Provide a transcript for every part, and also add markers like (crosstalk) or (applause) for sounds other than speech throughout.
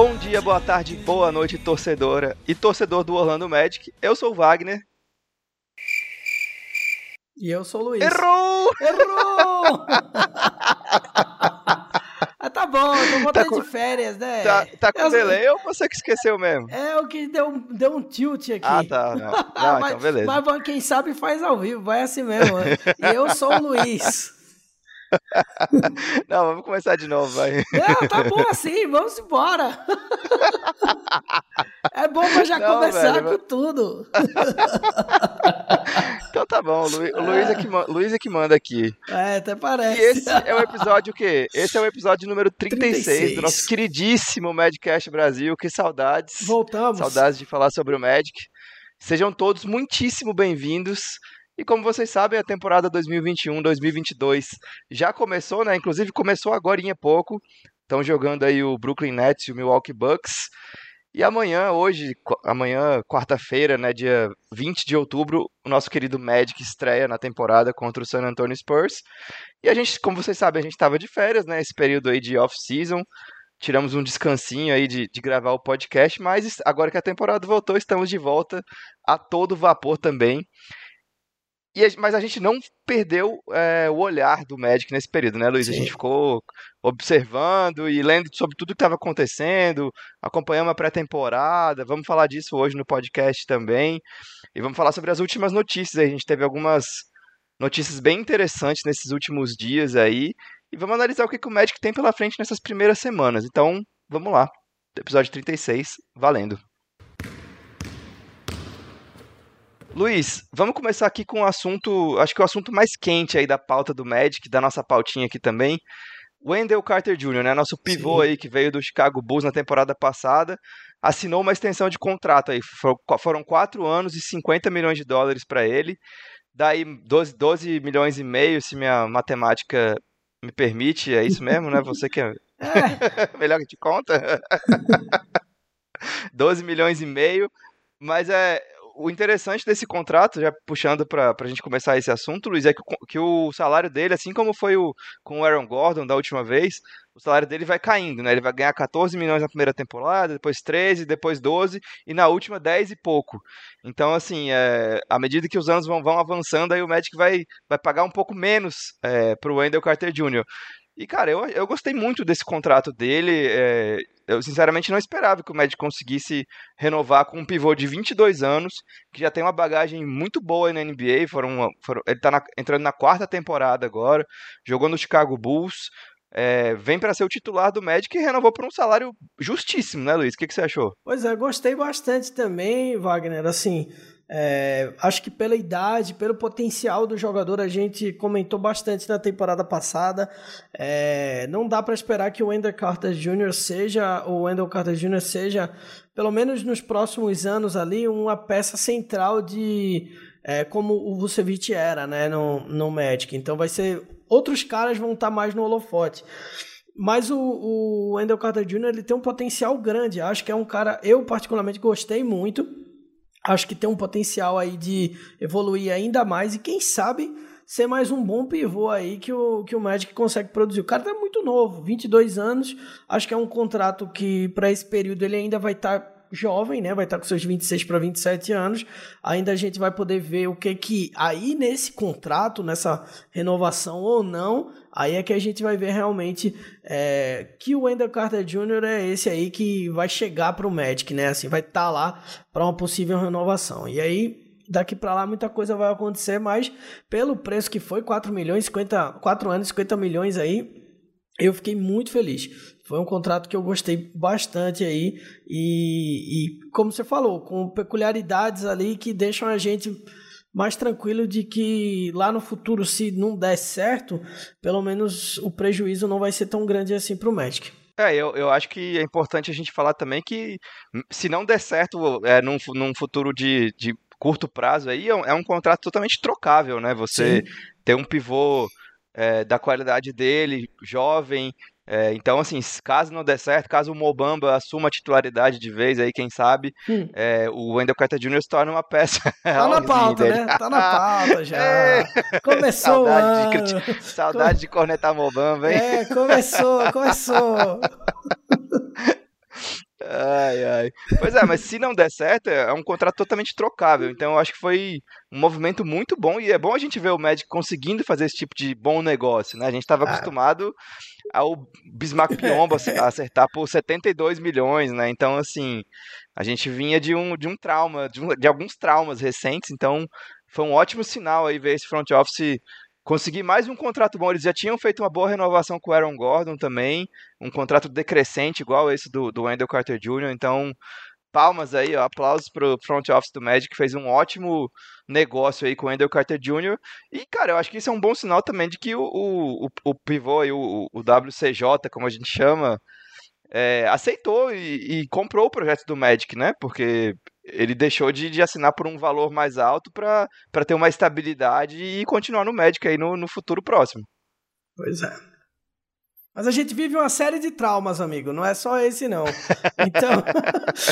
Bom dia, boa tarde, boa noite, torcedora e torcedor do Orlando Magic. Eu sou o Wagner. E eu sou o Luiz. Errou! Errou! (laughs) ah, tá bom, eu tô voltando tá com... de férias, né? Tá, tá com eu... delay ou você que esqueceu mesmo? É o que deu, deu um tilt aqui. Ah, tá. Não, (laughs) não mas, então beleza. Mas quem sabe faz ao vivo, vai assim mesmo. e eu sou o Luiz. (laughs) (laughs) Não, vamos começar de novo, vai. Não, tá bom assim, vamos embora. É bom pra já Não, começar velho, com tudo. Então tá bom, o Luiz, o Luiz, é que, Luiz é que manda aqui. É, até parece. E esse é o episódio o quê? Esse é o episódio número 36, 36. do nosso queridíssimo Madcast Brasil. Que saudades. Voltamos. Saudades de falar sobre o Magic. Sejam todos muitíssimo bem-vindos. E como vocês sabem, a temporada 2021-2022 já começou, né? Inclusive começou agora em pouco. Estão jogando aí o Brooklyn Nets e o Milwaukee Bucks. E amanhã, hoje, amanhã, quarta-feira, né, dia 20 de outubro, o nosso querido Magic estreia na temporada contra o San Antonio Spurs. E a gente, como vocês sabem, a gente estava de férias, né, esse período aí de off-season. Tiramos um descansinho aí de, de gravar o podcast, mas agora que a temporada voltou, estamos de volta a todo vapor também. E, mas a gente não perdeu é, o olhar do Magic nesse período, né, Luiz? Sim. A gente ficou observando e lendo sobre tudo que estava acontecendo, acompanhamos a pré-temporada. Vamos falar disso hoje no podcast também. E vamos falar sobre as últimas notícias. A gente teve algumas notícias bem interessantes nesses últimos dias aí. E vamos analisar o que, que o Magic tem pela frente nessas primeiras semanas. Então, vamos lá. Episódio 36, valendo. Luiz, vamos começar aqui com o um assunto, acho que o assunto mais quente aí da pauta do Magic, da nossa pautinha aqui também. Wendell Carter Jr., né, nosso pivô Sim. aí que veio do Chicago Bulls na temporada passada, assinou uma extensão de contrato aí. Foram 4 anos e 50 milhões de dólares para ele. Daí 12, 12 milhões e meio, se minha matemática me permite, é isso mesmo, né? Você que é, (laughs) é. (laughs) melhor que te conta. (laughs) 12 milhões e meio. Mas é, o interessante desse contrato, já puxando para a gente começar esse assunto, Luiz, é que, que, o salário dele, assim como foi o, com o Aaron Gordon da última vez, o salário dele vai caindo, né? Ele vai ganhar 14 milhões na primeira temporada, depois 13, depois 12 e na última 10 e pouco. Então, assim, é, à medida que os anos vão, vão avançando, aí o Magic vai, vai pagar um pouco menos é, para o Wendell Carter Jr. E, cara, eu, eu gostei muito desse contrato dele. É, eu sinceramente não esperava que o Magic conseguisse renovar com um pivô de 22 anos, que já tem uma bagagem muito boa na NBA. Foram, foram ele está entrando na quarta temporada agora, jogou no Chicago Bulls. É, vem para ser o titular do Magic e renovou por um salário justíssimo, né, Luiz? O que, que você achou? Pois é, gostei bastante também, Wagner. Assim, é, acho que pela idade, pelo potencial do jogador, a gente comentou bastante na temporada passada. É, não dá para esperar que o Wendell Carter Jr. seja, o Wendell Carter Jr. seja, pelo menos nos próximos anos ali, uma peça central de é, como o Vucevic era, né, no, no Magic. Então vai ser outros caras vão estar tá mais no holofote. Mas o, o Wendell Carter Jr. ele tem um potencial grande. Acho que é um cara, eu particularmente gostei muito acho que tem um potencial aí de evoluir ainda mais e quem sabe ser mais um bom pivô aí que o, que o Magic consegue produzir. O cara tá muito novo, 22 anos, acho que é um contrato que para esse período ele ainda vai estar tá jovem, né? Vai estar tá com seus 26 para 27 anos. Ainda a gente vai poder ver o que que aí nesse contrato, nessa renovação ou não, aí é que a gente vai ver realmente é, que o Wendell Carter Jr. é esse aí que vai chegar para o Magic, né? Assim, vai estar tá lá para uma possível renovação. E aí daqui para lá muita coisa vai acontecer, mas pelo preço que foi, 4 milhões, 50, 4 anos, 50 milhões aí, eu fiquei muito feliz. Foi um contrato que eu gostei bastante aí e, e como você falou, com peculiaridades ali que deixam a gente mais tranquilo de que lá no futuro, se não der certo, pelo menos o prejuízo não vai ser tão grande assim para o Magic. É, eu, eu acho que é importante a gente falar também que se não der certo é, num, num futuro de, de curto prazo aí, é um, é um contrato totalmente trocável, né? Você Sim. ter um pivô é, da qualidade dele, jovem, é, então, assim, caso não der certo, caso o Mobamba assuma a titularidade de vez aí, quem sabe, hum. é, o Wendell Carter Jr. se torna uma peça. (laughs) Tá na pauta, dele. né? Tá na (laughs) pauta já. É. Começou Saudade, de, saudade de cornetar Mobamba, hein? É, começou, começou. (laughs) Ai, ai. Pois é, mas se não der certo, é um contrato totalmente trocável. Então eu acho que foi um movimento muito bom e é bom a gente ver o Magic conseguindo fazer esse tipo de bom negócio, né? A gente estava ah. acostumado ao Bismarck Piombo (laughs) acertar por 72 milhões, né? Então, assim, a gente vinha de um, de um trauma, de, um, de alguns traumas recentes, então foi um ótimo sinal aí ver esse front office conseguir mais um contrato bom. Eles já tinham feito uma boa renovação com o Aaron Gordon também, um contrato decrescente igual esse do, do Wendell Carter Jr. Então, palmas aí, ó, aplausos pro front office do Magic, que fez um ótimo negócio aí com o Wendell Carter Jr. E, cara, eu acho que isso é um bom sinal também de que o, o, o pivô e o, o WCJ, como a gente chama, é, aceitou e, e, comprou o projeto do Magic, né? Porque ele deixou de, de assinar por um valor mais alto para ter uma estabilidade e continuar no Magic aí no, no futuro próximo. Pois é. Mas a gente vive uma série de traumas, amigo. Não é só esse, não. (laughs) Então.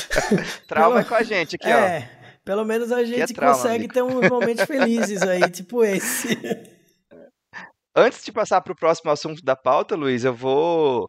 (laughs) Trauma pelo... é com a gente aqui, é, ó. É. Pelo menos a gente é trauma, consegue amigo. ter uns momentos felizes aí, (laughs) tipo esse. Antes de passar para o próximo assunto da pauta, Luiz, eu vou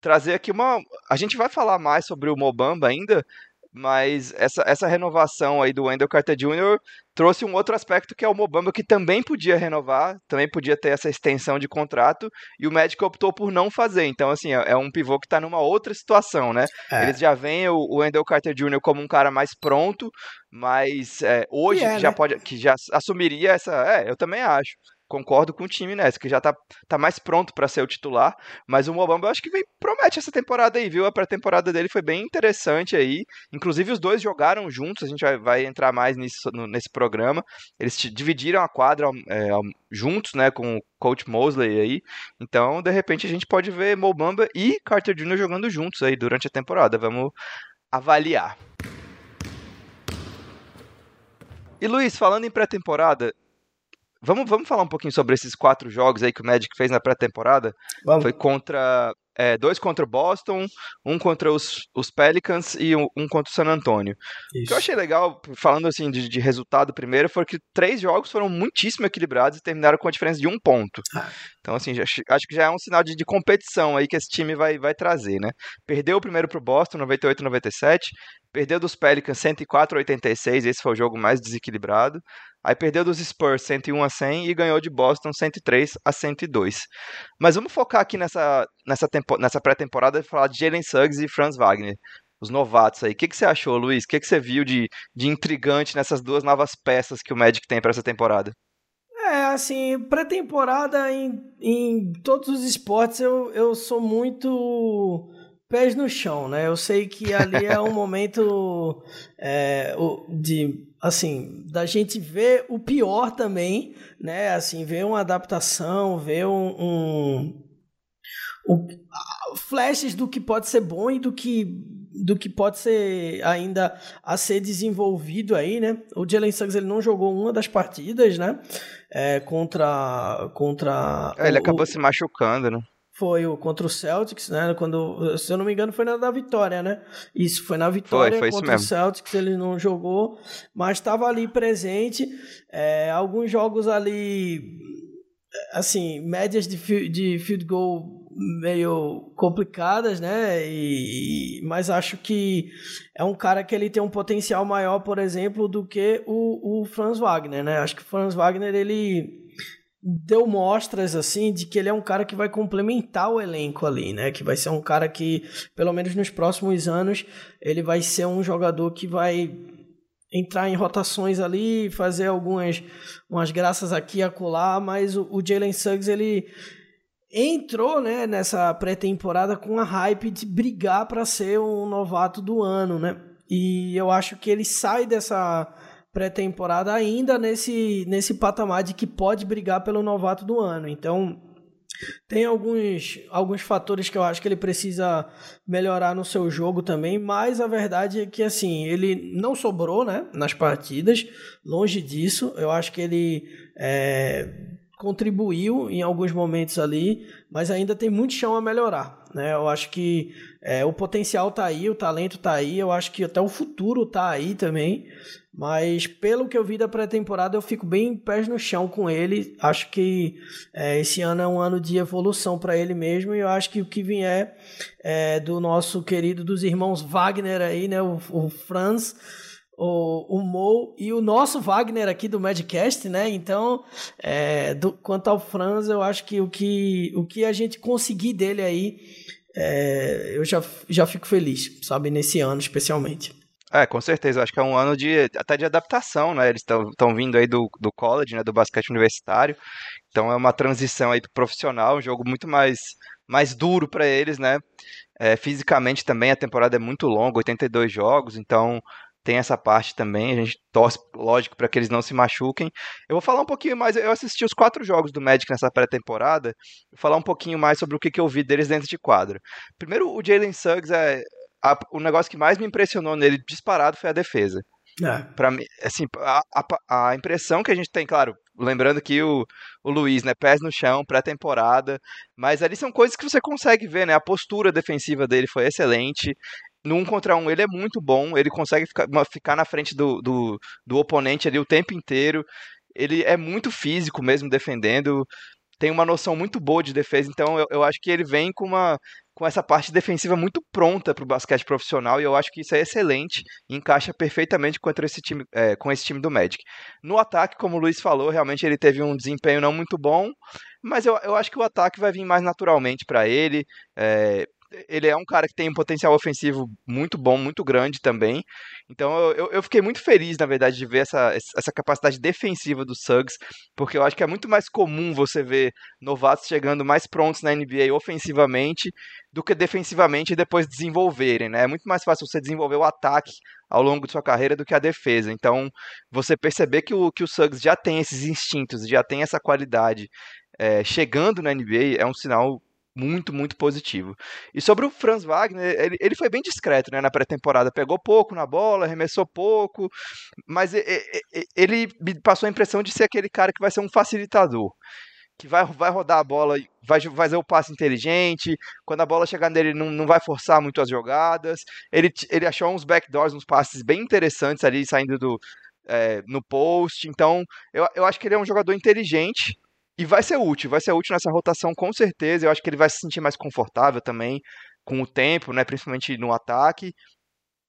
trazer aqui uma. A gente vai falar mais sobre o Mobamba ainda, mas essa, essa renovação aí do Wendell Carter Jr. trouxe um outro aspecto que é o Mobamba que também podia renovar, também podia ter essa extensão de contrato, e o Magic optou por não fazer. Então, assim, é, é um pivô que está numa outra situação, né? É. Eles já veem o, o Wendell Carter Jr. como um cara mais pronto, mas é, hoje é, já né? pode, que já assumiria essa. É, eu também acho concordo com o time nessa, que já tá, tá mais pronto para ser o titular, mas o Mobamba eu acho que vem, promete essa temporada aí, viu? A pré-temporada dele foi bem interessante aí, inclusive os dois jogaram juntos, a gente vai, vai entrar mais nisso, no, nesse programa, eles dividiram a quadra é, juntos, né, com o Coach Mosley aí, então de repente a gente pode ver Mobamba e Carter Jr. jogando juntos aí durante a temporada, vamos avaliar. E Luiz, falando em pré-temporada, Vamos, vamos falar um pouquinho sobre esses quatro jogos aí que o Magic fez na pré-temporada? Foi contra. É, dois contra o Boston, um contra os, os Pelicans e um, um, contra o San Antonio. Isso. O que eu achei legal, falando assim de, de, resultado primeiro, foi que três jogos foram muitíssimo equilibrados e terminaram com a diferença de um ponto. Ah. Então, assim, já, acho que já é um sinal de, de, competição aí que esse time vai, vai trazer, né? Perdeu o primeiro pro Boston, 98-97, perdeu dos Pelicans 104-86, esse foi o jogo mais desequilibrado. Aí perdeu dos Spurs 101 a 100 e ganhou de Boston 103 a 102. Mas vamos focar aqui nessa, nessa, nessa pré-temporada e falar de Jalen Suggs e Franz Wagner, os novatos aí. O que, que você achou, Luiz? O que, que você viu de, de intrigante nessas duas novas peças que o Magic tem para essa temporada? É, assim, pré-temporada em, em todos os esportes eu, eu sou muito pés no chão, né? Eu sei que ali é um (laughs) momento é, de assim, da gente ver o pior também, né? Assim, ver uma adaptação, ver um, um, um flashes do que pode ser bom e do que do que pode ser ainda a ser desenvolvido aí, né? O Jalen Suggs ele não jogou uma das partidas, né? É, contra contra é, ele o, acabou se machucando, né? Foi o contra o Celtics, né? Quando, se eu não me engano, foi na da vitória, né? Isso foi na vitória foi, foi contra o Celtics, ele não jogou, mas estava ali presente. É, alguns jogos ali, assim, médias de, de field goal meio complicadas, né? E, mas acho que é um cara que ele tem um potencial maior, por exemplo, do que o, o Franz Wagner, né? Acho que o Franz Wagner ele deu mostras assim de que ele é um cara que vai complementar o elenco ali, né? Que vai ser um cara que, pelo menos nos próximos anos, ele vai ser um jogador que vai entrar em rotações ali, fazer algumas umas graças aqui e acolá, mas o, o Jalen Suggs ele entrou, né, nessa pré-temporada com a hype de brigar para ser um novato do ano, né? E eu acho que ele sai dessa pré-temporada ainda nesse, nesse patamar de que pode brigar pelo novato do ano. Então, tem alguns, alguns fatores que eu acho que ele precisa melhorar no seu jogo também, mas a verdade é que assim, ele não sobrou né, nas partidas, longe disso. Eu acho que ele é, contribuiu em alguns momentos ali, mas ainda tem muito chão a melhorar. Né? Eu acho que é, o potencial tá aí, o talento tá aí, eu acho que até o futuro tá aí também. Mas pelo que eu vi da pré-temporada, eu fico bem pés no chão com ele. Acho que é, esse ano é um ano de evolução para ele mesmo. E eu acho que o que vier é, do nosso querido dos irmãos Wagner aí, né? O, o Franz o, o Mo e o nosso Wagner aqui do Madcast, né? Então, é, do, quanto ao Franz, eu acho que o que, o que a gente conseguir dele aí, é, eu já, já fico feliz, sabe? Nesse ano, especialmente. É, com certeza. Acho que é um ano de até de adaptação, né? Eles estão vindo aí do, do college, né? Do basquete universitário. Então é uma transição aí pro profissional, um jogo muito mais, mais duro para eles, né? É, fisicamente também a temporada é muito longa, 82 jogos, então tem essa parte também. A gente torce, lógico, para que eles não se machuquem. Eu vou falar um pouquinho mais. Eu assisti os quatro jogos do Magic nessa pré-temporada. Vou falar um pouquinho mais sobre o que, que eu vi deles dentro de quadro. Primeiro, o Jalen Suggs é. A, o negócio que mais me impressionou nele disparado foi a defesa. É. Para mim, assim, a, a, a, impressão que a gente tem, claro, lembrando que o, o Luiz, né, pés no chão, pré-temporada, mas ali são coisas que você consegue ver, né? A postura defensiva dele foi excelente no um contra um ele é muito bom, ele consegue ficar, ficar na frente do, do, do oponente ali o tempo inteiro. Ele é muito físico mesmo defendendo, tem uma noção muito boa de defesa, então eu, eu acho que ele vem com uma com essa parte defensiva muito pronta para o basquete profissional e eu acho que isso é excelente e encaixa perfeitamente contra esse time, é, com esse time do Magic. No ataque, como o Luiz falou, realmente ele teve um desempenho não muito bom, mas eu, eu acho que o ataque vai vir mais naturalmente para ele. É, ele é um cara que tem um potencial ofensivo muito bom, muito grande também. Então eu, eu fiquei muito feliz, na verdade, de ver essa, essa capacidade defensiva do Suggs, porque eu acho que é muito mais comum você ver novatos chegando mais prontos na NBA ofensivamente do que defensivamente e depois desenvolverem, né? É muito mais fácil você desenvolver o ataque ao longo de sua carreira do que a defesa. Então, você perceber que o, que o Suggs já tem esses instintos, já tem essa qualidade é, chegando na NBA é um sinal muito, muito positivo. E sobre o Franz Wagner, ele, ele foi bem discreto né, na pré-temporada. Pegou pouco na bola, arremessou pouco, mas ele me passou a impressão de ser aquele cara que vai ser um facilitador. Que vai, vai rodar a bola, vai, fazer o passe inteligente. Quando a bola chegar nele, não, não vai forçar muito as jogadas. Ele, ele achou uns backdoors, uns passes bem interessantes ali, saindo do, é, no post. Então, eu, eu acho que ele é um jogador inteligente e vai ser útil, vai ser útil nessa rotação com certeza. Eu acho que ele vai se sentir mais confortável também com o tempo, né, principalmente no ataque.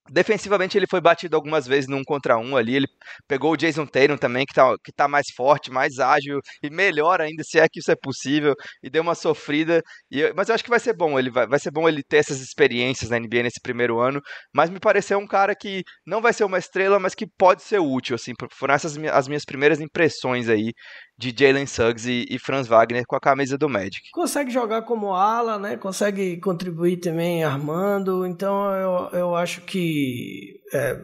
Defensivamente ele foi batido algumas vezes num contra um ali. Ele pegou o Jason Tatum também, que tá, que tá mais forte, mais ágil e melhor ainda, se é que isso é possível, e deu uma sofrida. E, mas eu acho que vai ser bom. Ele vai, vai ser bom ele ter essas experiências na NBA nesse primeiro ano. Mas me pareceu um cara que não vai ser uma estrela, mas que pode ser útil. Assim, foram essas as minhas primeiras impressões aí de Jalen Suggs e, e, Franz Wagner com a camisa do Magic. Consegue jogar como ala, né? Consegue contribuir também armando. Então eu, eu acho que. É,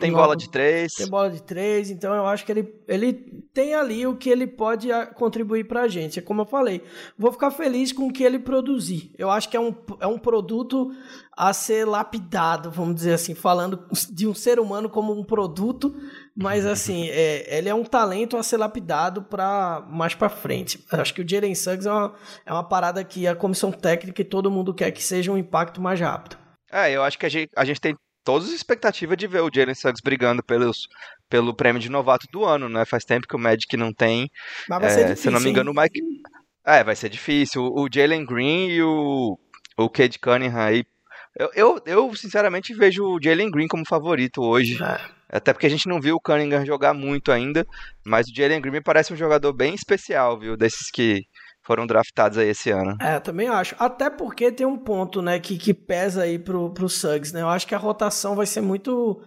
tem bola de três. Tem bola de três. Então eu acho que ele, ele tem ali o que ele pode contribuir pra gente. É como eu falei. Vou ficar feliz com o que ele produzir. Eu acho que é um, é um produto a ser lapidado, vamos dizer assim, falando de um ser humano como um produto mas assim, é, ele é um talento a ser lapidado para mais para frente. Acho que o Jalen Suggs é uma, é uma parada que a comissão técnica e todo mundo quer que seja um impacto mais rápido. É, eu acho que a gente, a gente tem todas as expectativas de ver o Jalen Suggs brigando pelos, pelo prêmio de novato do ano, né? Faz tempo que o Magic não tem. Mas vai ser difícil, se não me engano, hein? o Mike. É, vai ser difícil. O, o Jalen Green e o, o Cade Cunningham aí. Eu, eu, eu, sinceramente, vejo o Jalen Green como favorito hoje. É. Até porque a gente não viu o Cunningham jogar muito ainda, mas o Jalen Green me parece um jogador bem especial, viu? Desses que foram draftados aí esse ano. É, também acho. Até porque tem um ponto, né, que, que pesa aí pro, pro Suggs, né? Eu acho que a rotação vai ser muito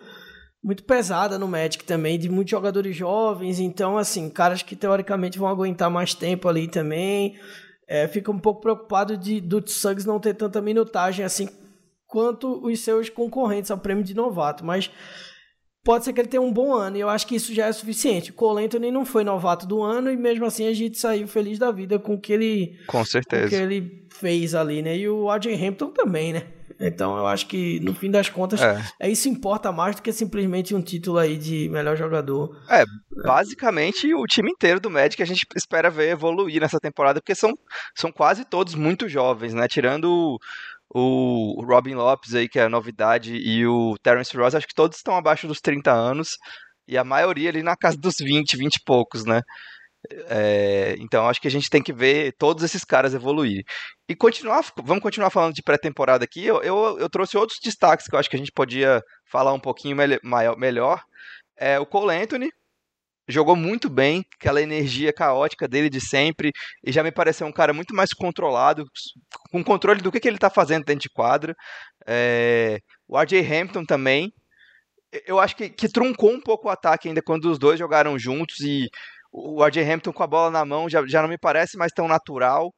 muito pesada no Magic também, de muitos jogadores jovens, então, assim, caras que teoricamente vão aguentar mais tempo ali também. É, fica um pouco preocupado de, do Suggs não ter tanta minutagem assim quanto os seus concorrentes ao prêmio de novato, mas pode ser que ele tenha um bom ano, e eu acho que isso já é suficiente. O Cole Anthony não foi novato do ano, e mesmo assim a gente saiu feliz da vida com o que ele, com certeza. Com que ele fez ali, né? E o AJ Hampton também, né? Então eu acho que no fim das contas é. é isso importa mais do que simplesmente um título aí de melhor jogador. É, basicamente o time inteiro do Magic a gente espera ver evoluir nessa temporada, porque são, são quase todos muito jovens, né? Tirando o, Robin Lopes aí, que é a novidade, e o Terence Ross, acho que todos estão abaixo dos 30 anos, e a maioria ali na casa dos 20, 20 e poucos, né? É, então acho que a gente tem que ver todos esses caras evoluir. E continuar, vamos continuar falando de pré-temporada aqui. Eu, eu, eu, trouxe outros destaques que eu acho que a gente podia falar um pouquinho maior, melhor. É, o Cole Anthony jogou muito bem, aquela energia caótica dele de sempre, e já me pareceu um cara muito mais controlado, com controle do que, que ele está fazendo dentro de quadra. É, o RJ Hampton também. Eu acho que, que truncou um pouco o ataque ainda quando os dois jogaram juntos e o RJ Hampton com a bola na mão já, já não me parece mais tão natural.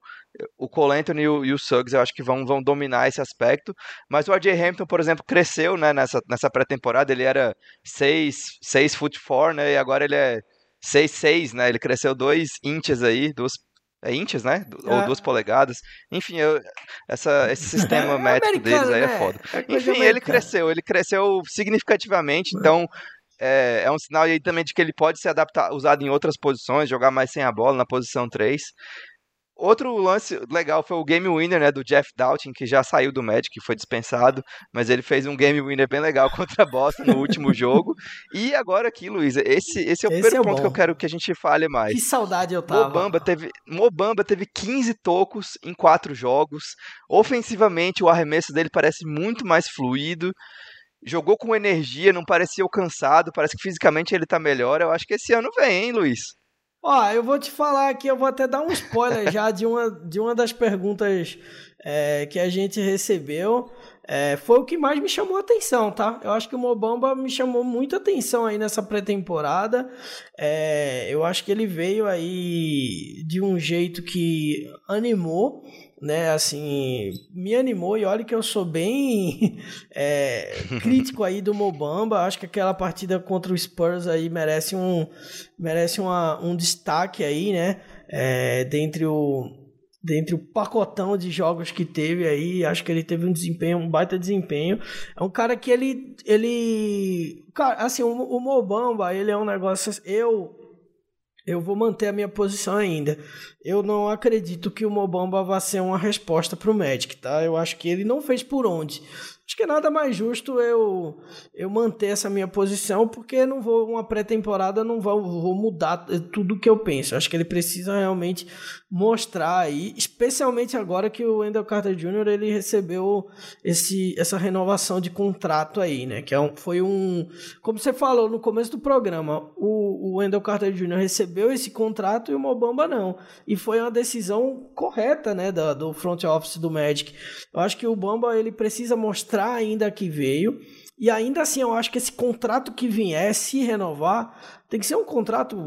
O Cole Anthony e o, e o Suggs eu acho que vão, vão dominar esse aspecto. Mas o RJ Hampton, por exemplo, cresceu né, nessa, nessa pré-temporada. Ele era 6, 6 foot 4, né? E agora ele é 6, 6, né? Ele cresceu 2 inches aí, duas é inches, né? É. Ou duas polegadas. Enfim, eu, essa, esse sistema (laughs) é métrico deles aí é né? é foda. Enfim, ele cresceu, ele cresceu significativamente, então é, é um sinal aí também de que ele pode ser adaptado, usado em outras posições, jogar mais sem a bola na posição 3. Outro lance legal foi o game winner né, do Jeff Doughton, que já saiu do Magic, que foi dispensado, mas ele fez um game winner bem legal (laughs) contra a Boston no último jogo. E agora aqui, Luiz, esse, esse é o esse primeiro é ponto bom. que eu quero que a gente fale mais. Que saudade eu tava. Mobamba teve, Mobamba teve 15 tocos em 4 jogos. Ofensivamente, o arremesso dele parece muito mais fluido jogou com energia, não parecia cansado, parece que fisicamente ele tá melhor. Eu acho que esse ano vem, hein, Luiz? Ó, eu vou te falar aqui, eu vou até dar um spoiler já de uma, de uma das perguntas é, que a gente recebeu. É, foi o que mais me chamou a atenção, tá? Eu acho que o Mobamba me chamou muita atenção aí nessa pré-temporada. É, eu acho que ele veio aí de um jeito que animou né, assim, me animou e olha que eu sou bem (laughs) é, crítico aí do Mobamba, acho que aquela partida contra o Spurs aí merece um, merece uma, um destaque aí, né, é, dentre o, dentre o pacotão de jogos que teve aí, acho que ele teve um desempenho, um baita desempenho. É um cara que ele, ele, cara, assim, o, o Mobamba, ele é um negócio, eu eu vou manter a minha posição ainda. Eu não acredito que o Mobamba vá ser uma resposta para o Magic, tá? Eu acho que ele não fez por onde. Acho que é nada mais justo eu eu manter essa minha posição, porque não vou uma pré-temporada não vou, vou mudar tudo que eu penso. Acho que ele precisa realmente mostrar aí, especialmente agora que o Wendell Carter Jr. ele recebeu esse essa renovação de contrato aí, né? Que é um, foi um, como você falou no começo do programa, o, o Wendell Carter Jr. recebeu esse contrato e o Mobamba não. E foi uma decisão correta, né, da, do front office do Magic. Eu acho que o Bamba ele precisa mostrar mostrar ainda que veio. E ainda assim, eu acho que esse contrato que vier, se renovar, tem que ser um contrato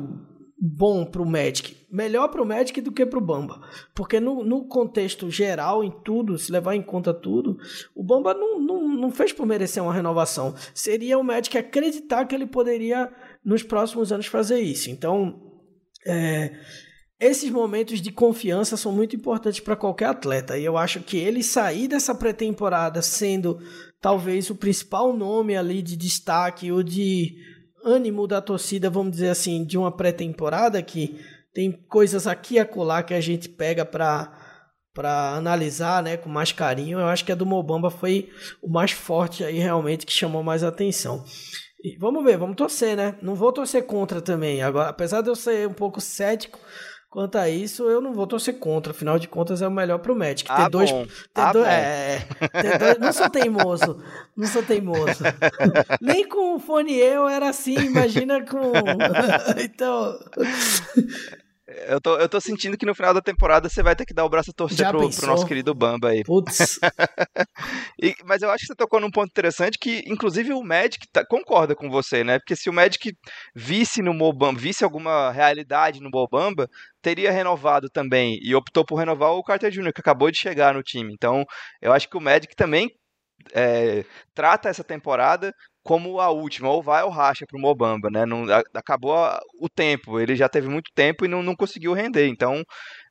bom para o Magic. Melhor para o Magic do que para o Bamba. Porque no, no, contexto geral, em tudo, se levar em conta tudo, o Bamba não, não, não fez por merecer uma renovação. Seria o Magic acreditar que ele poderia, nos próximos anos, fazer isso. Então, é, esses momentos de confiança são muito importantes para qualquer atleta. E eu acho que ele sair dessa pré-temporada sendo talvez o principal nome ali de destaque ou de ânimo da torcida, vamos dizer assim, de uma pré-temporada que tem coisas aqui e acolá que a gente pega para para analisar, né, com mais carinho. Eu acho que a do Mobamba foi o mais forte aí realmente que chamou mais atenção. E vamos ver, vamos torcer, né? Não vou torcer contra também. Agora, apesar de eu ser um pouco cético, Quanto a isso, eu não vou torcer contra. Afinal de contas, é o melhor pro Magic. Ter ah, dois. Bom. Ter ah, dois bom. É, ter dois, não sou teimoso. Não sou teimoso. (laughs) Nem com o fone eu era assim, imagina com. (laughs) então. Eu tô, eu tô sentindo que no final da temporada você vai ter que dar o braço a torcer pro, pro, nosso querido Bamba aí. Putz. (laughs) e, mas eu acho que você tocou num ponto interessante que, inclusive, o Magic tá, concorda com você, né? Porque se o Magic visse no Mobamba, visse alguma realidade no Mobamba, teria renovado também. E optou por renovar o Carter Jr., que acabou de chegar no time. Então, eu acho que o Magic também é, trata essa temporada como a última, ou vai ou racha para o Mobamba, né? Não, acabou o tempo, ele já teve muito tempo e não, não conseguiu render. Então,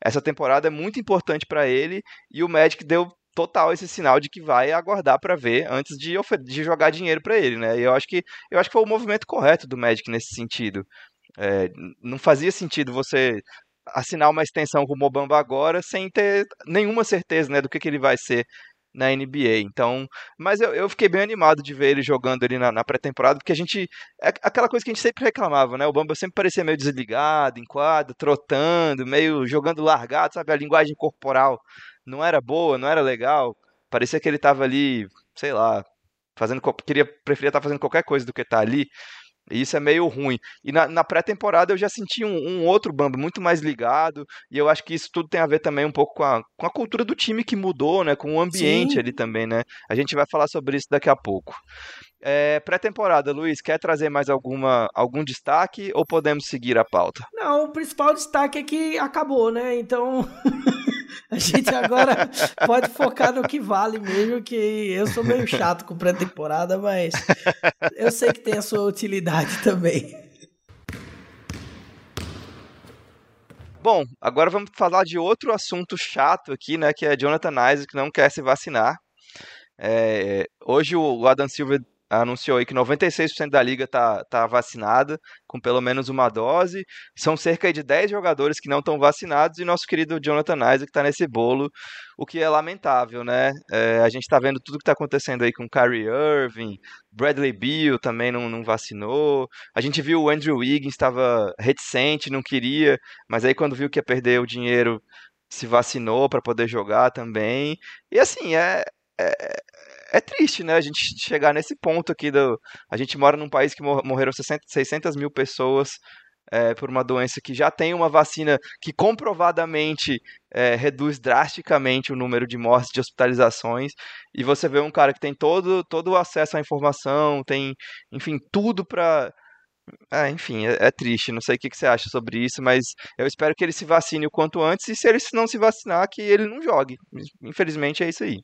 essa temporada é muito importante para ele e o Magic deu total esse sinal de que vai aguardar para ver antes de, de jogar dinheiro para ele, né? E eu acho que eu acho que foi o movimento correto do Magic nesse sentido. É, não fazia sentido você assinar uma extensão com o Mobamba agora sem ter nenhuma certeza né, do que, que ele vai ser na NBA. Então, mas eu, eu fiquei bem animado de ver ele jogando ali na, na pré-temporada, porque a gente. É aquela coisa que a gente sempre reclamava, né? O Bamba sempre parecia meio desligado, em quadro, trotando, meio jogando largado, sabe? A linguagem corporal não era boa, não era legal. Parecia que ele tava ali, sei lá, fazendo. Queria, preferia estar tá fazendo qualquer coisa do que estar tá ali. E isso é meio ruim. E na, na pré-temporada eu já senti um, um, outro Bamba muito mais ligado. E eu acho que isso tudo tem a ver também um pouco com a, com a cultura do time que mudou, né? Com o ambiente Sim. ali também, né? A gente vai falar sobre isso daqui a pouco. É, pré-temporada, Luiz, quer trazer mais alguma, algum destaque ou podemos seguir a pauta? Não, o principal destaque é que acabou, né? Então. (laughs) (laughs) A gente agora pode focar no que vale mesmo, que eu sou meio chato com pré-temporada, mas eu sei que tem a sua utilidade também. Bom, agora vamos falar de outro assunto chato aqui, né? Que é Jonathan Isaac que não quer se vacinar. É, hoje o Adam Silver anunciou aí que 96% da liga está tá vacinada, com pelo menos uma dose. São cerca de 10 jogadores que não estão vacinados e nosso querido Jonathan Isaac está nesse bolo, o que é lamentável, né? É, a gente está vendo tudo que está acontecendo aí com Kyrie Irving, Bradley Beal também não, não vacinou. A gente viu o Andrew Wiggins estava reticente, não queria, mas aí quando viu que ia perder o dinheiro se vacinou para poder jogar também. E assim, é, é, é triste, né? A gente chegar nesse ponto aqui do. A gente mora num país que morreram 60, 600 mil pessoas é, por uma doença que já tem uma vacina que comprovadamente é, reduz drasticamente o número de mortes, de hospitalizações, e você vê um cara que tem todo, todo o acesso à informação, tem, enfim, tudo para. É, enfim, é, é, triste. Não sei o que, que você acha sobre isso, mas eu espero que ele se vacine o quanto antes, e se ele não se vacinar, que ele não jogue. Infelizmente é isso aí.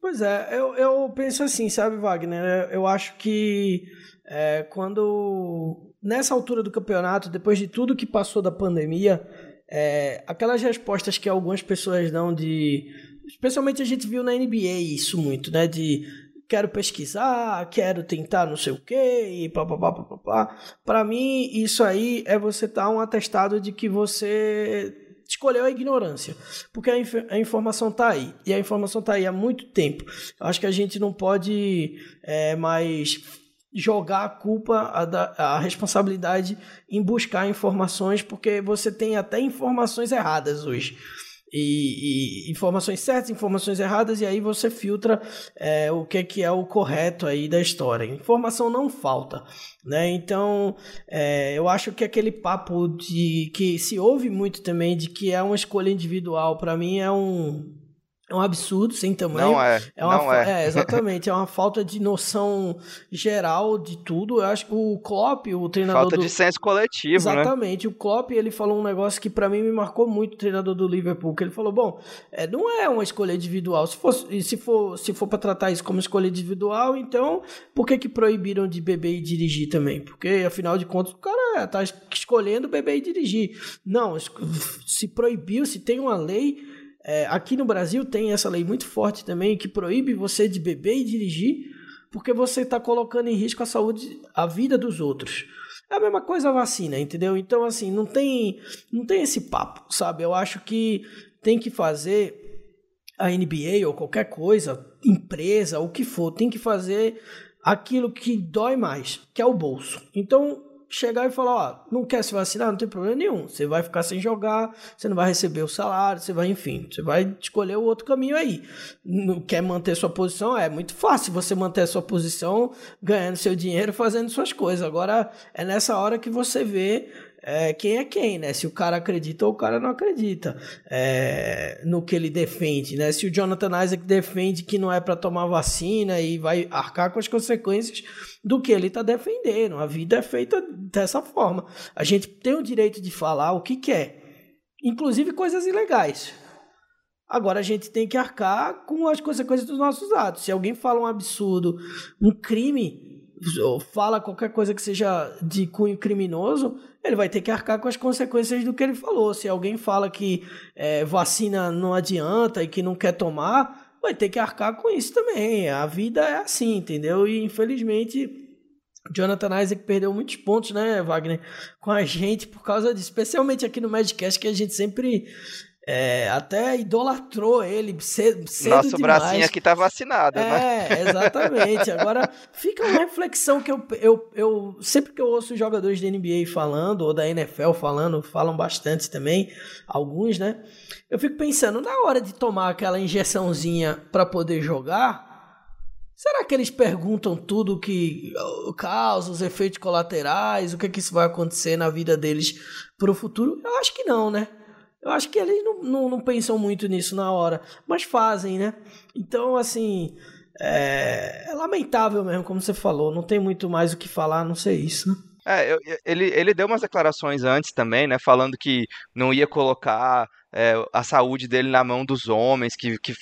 Pois é, eu, eu penso assim, sabe, Wagner? Eu acho que é, quando. Nessa altura do campeonato, depois de tudo que passou da pandemia, é, aquelas respostas que algumas pessoas dão de. Especialmente a gente viu na NBA isso muito, né? De quero pesquisar, quero tentar não sei o quê, e pá, pá, pá, pá, pá. Pra mim, isso aí é você dar um atestado de que você escolheu a ignorância, porque a, inf a informação está aí, e a informação está aí há muito tempo. Acho que a gente não pode é, mais jogar a culpa, a, a responsabilidade em buscar informações, porque você tem até informações erradas hoje e, e, informações certas, informações erradas, e aí você filtra é, o que, que é o correto aí da história. Informação não falta, né? Então, é, eu acho que aquele papo de que se ouve muito também de que é uma escolha individual, para mim é um é um absurdo sem tamanho. Não é. é, não é. é. exatamente. é uma falta de noção geral de tudo. Eu acho que o Klopp, o treinador. Falta do... de senso coletivo. Né? Exatamente. Né? O Klopp, ele falou um negócio que para mim me marcou muito, o treinador do Liverpool. Que ele falou: bom, é, não é uma escolha individual. Se for, se for, se for para tratar isso como escolha individual, então por que, que proibiram de beber e dirigir também? Porque afinal de contas o cara tá escolhendo beber e dirigir. Não, se proibiu, se tem uma lei é, aqui no Brasil tem essa lei muito forte também que proíbe você de beber e dirigir porque você está colocando em risco a saúde, a vida dos outros. É a mesma coisa a vacina, entendeu? Então, assim, não tem, não tem esse papo, sabe? Eu acho que tem que fazer a NBA ou qualquer coisa, empresa, o que for, tem que fazer aquilo que dói mais, que é o bolso. Então, chegar e falar, ó, não quer se vacinar, não tem problema nenhum. Você vai ficar sem jogar, você não vai receber o salário, você vai, enfim, você vai escolher o outro caminho aí. Não quer manter sua posição? É muito fácil você manter sua posição ganhando seu dinheiro, fazendo suas coisas. Agora é nessa hora que você vê é, quem é quem, né? Se o cara acredita ou o cara não acredita é, no que ele defende, né? Se o Jonathan Isaac defende que não é para tomar vacina e vai arcar com as consequências do que ele está defendendo. A vida é feita dessa forma. A gente tem o direito de falar o que quer, inclusive coisas ilegais. Agora a gente tem que arcar com as consequências dos nossos atos. Se alguém fala um absurdo, um crime, fala qualquer coisa que seja de cunho criminoso, ele vai ter que arcar com as consequências do que ele falou. Se alguém fala que é, vacina não adianta e que não quer tomar, vai ter que arcar com isso também. A vida é assim, entendeu? E infelizmente Jonathan Isaac perdeu muitos pontos, né, Wagner, com a gente por causa disso, especialmente aqui no Madcast, que a gente sempre é, até idolatrou ele cedo, cedo Nosso demais. bracinho aqui tá vacinado, é, né? É, exatamente. Agora, fica uma reflexão que eu, eu, eu sempre que eu ouço jogadores da NBA falando, ou da NFL falando, falam bastante também, alguns, né? Eu fico pensando, na hora de tomar aquela injeçãozinha para poder jogar, Será que eles perguntam tudo que causa, os efeitos colaterais, o que, é que isso vai acontecer na vida deles para o futuro? Eu acho que não, né? Eu acho que eles não, não, não, pensam muito nisso na hora, mas fazem, né? Então, assim, é, é, lamentável mesmo, como você falou, não tem muito mais o que falar, não sei isso, né? É, eu, ele, ele deu umas declarações antes também, né? Falando que não ia colocar é, a saúde dele na mão dos homens, que, que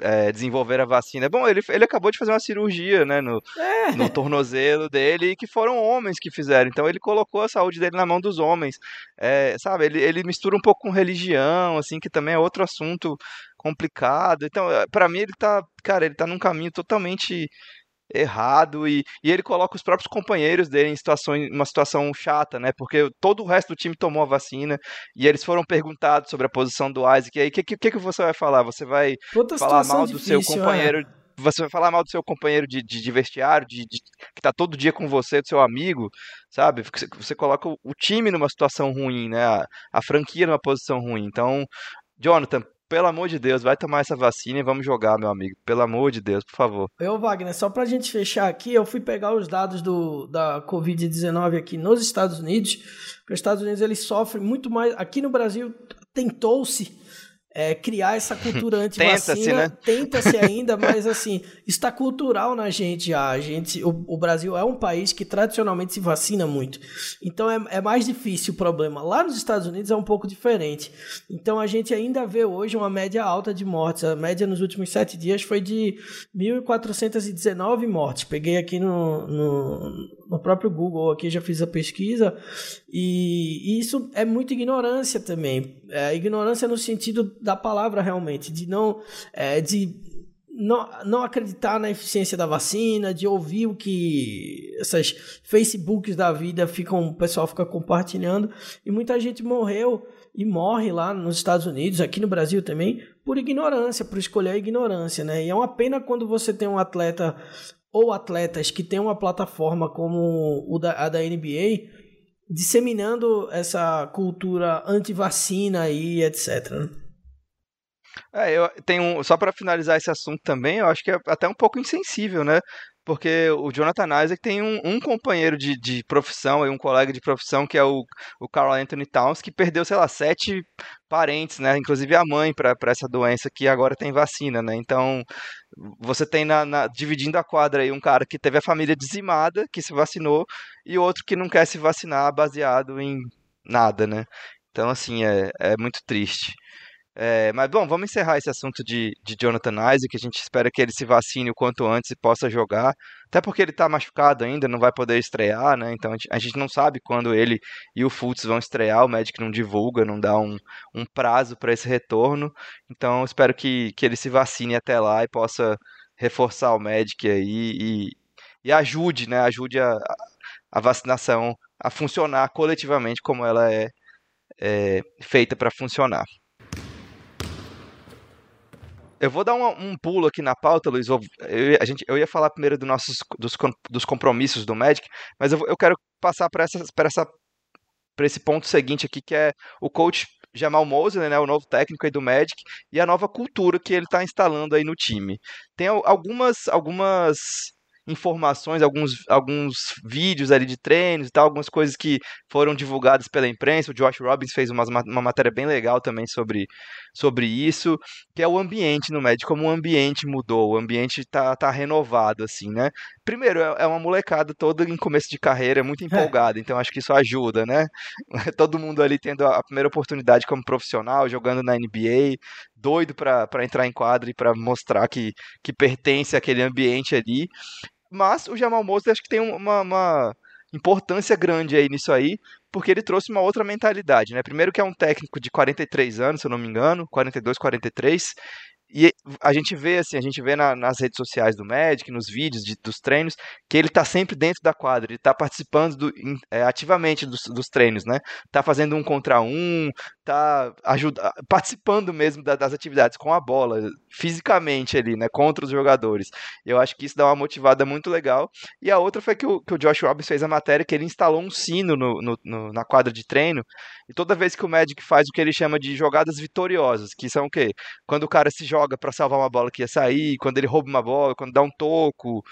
é, desenvolver a vacina. Bom, ele, ele acabou de fazer uma cirurgia, né, no, é. no tornozelo dele, e que foram homens que fizeram. Então ele colocou a saúde dele na mão dos homens. É, sabe, ele, ele mistura um pouco com religião, assim, que também é outro assunto complicado. Então, é, para mim, ele tá, cara, ele tá num caminho totalmente errado e, e ele coloca os próprios companheiros dele em situações, uma situação chata, né? Porque todo o resto do time tomou a vacina e eles foram perguntados sobre a posição do Isaac. E aí, o que, que, que você vai falar? Você vai Puta falar mal do seu companheiro? É. Você vai falar mal do seu companheiro de, de, de vestiário, de, de, que tá todo dia com você, do seu amigo, sabe? Você, você coloca o, o, time numa situação ruim, né? A, a franquia numa posição ruim. Então, Jonathan, pelo amor de Deus, vai tomar essa vacina e vamos jogar, meu amigo. Pelo amor de Deus, por favor. Eu, Wagner, só pra gente fechar aqui, eu fui pegar os dados do, da Covid-19 aqui nos Estados Unidos. Os Estados Unidos eles sofrem muito mais. Aqui no Brasil tentou-se é, criar essa cultura (laughs) anti-vacina. Tenta-se, né? Tenta-se (laughs) ainda, mas assim, está cultural na gente já. A gente, o, o, Brasil é um país que tradicionalmente se vacina muito. Então é, é mais difícil o problema. Lá nos Estados Unidos é um pouco diferente. Então a gente ainda vê hoje uma média alta de mortes. A média nos últimos sete dias foi de 1.419 mortes. Peguei aqui no, no, no próprio Google, aqui já fiz a pesquisa. E, e isso é muita ignorância também. É, ignorância no sentido da palavra realmente, de não, é, de não, não acreditar na eficiência da vacina, de ouvir o que essas Facebooks da vida ficam, o pessoal fica compartilhando, e muita gente morreu e morre lá nos Estados Unidos, aqui no Brasil também, por ignorância, por escolher a ignorância, né? E é uma pena quando você tem um atleta ou atletas que têm uma plataforma como o da, a da NBA disseminando essa cultura anti-vacina e etc. É, eu tenho só para finalizar esse assunto também, eu acho que é até um pouco insensível, né? Porque o Jonathan Isaac tem um, um companheiro de, de profissão, um colega de profissão, que é o, o Carl Anthony Towns, que perdeu, sei lá, sete parentes, né? Inclusive a mãe para essa doença que agora tem vacina, né? Então, você tem na, na, dividindo a quadra aí um cara que teve a família dizimada, que se vacinou, e outro que não quer se vacinar baseado em nada, né? Então, assim, é, é muito triste. É, mas bom, vamos encerrar esse assunto de, de Jonathan Isaac, que a gente espera que ele se vacine o quanto antes e possa jogar, até porque ele está machucado ainda, não vai poder estrear, né? Então a gente, a gente não sabe quando ele e o Fultz vão estrear, o Magic não divulga, não dá um, um prazo para esse retorno, então espero que, que ele se vacine até lá e possa reforçar o Magic aí e, e ajude, né? Ajude a, a vacinação a funcionar coletivamente como ela é, é feita para funcionar. Eu vou dar um, um, pulo aqui na pauta, Luiz. Eu, a gente, eu ia falar primeiro do nossos, dos, dos compromissos do Magic, mas eu, eu quero passar para essa, essa, esse ponto seguinte aqui, que é o coach Jamal Mosley, né, o novo técnico aí do Magic, e a nova cultura que ele está instalando aí no time. Tem algumas, algumas informações, alguns, alguns vídeos ali de treinos e tal, algumas coisas que foram divulgadas pela imprensa. O Josh Robbins fez uma, uma matéria bem legal também sobre, sobre isso, que é o ambiente no médico, como o ambiente mudou, o ambiente tá, tá renovado, assim, né? Primeiro, é, é uma molecada toda em começo de carreira, muito é. empolgada, é. então acho que isso ajuda, né? (laughs) Todo mundo ali tendo a primeira oportunidade como profissional, jogando na NBA, doido para entrar em quadro e para mostrar que, que pertence àquele ambiente ali. Mas o Jamal Mosley acho que tem uma, uma importância grande aí nisso aí, porque ele trouxe uma outra mentalidade, né? Primeiro que é um técnico de 43 anos, se eu não me engano, 42, 43, e a gente vê assim, a gente vê na, nas redes sociais do Magic, nos vídeos de, dos treinos, que ele está sempre dentro da quadra, ele está participando do, é, ativamente dos, dos, treinos, né? Tá fazendo um contra um, tá ajuda, participando mesmo da, das atividades com a bola, fisicamente ali, né? Contra os jogadores. Eu acho que isso dá uma motivada muito legal. E a outra foi que o, que o Josh Robbins fez a matéria que ele instalou um sino no, no, no, na quadra de treino, e toda vez que o Magic faz o que ele chama de jogadas vitoriosas, que são o quê? Quando o cara se joga para salvar uma bola que ia sair, quando ele rouba uma bola, quando dá um toco,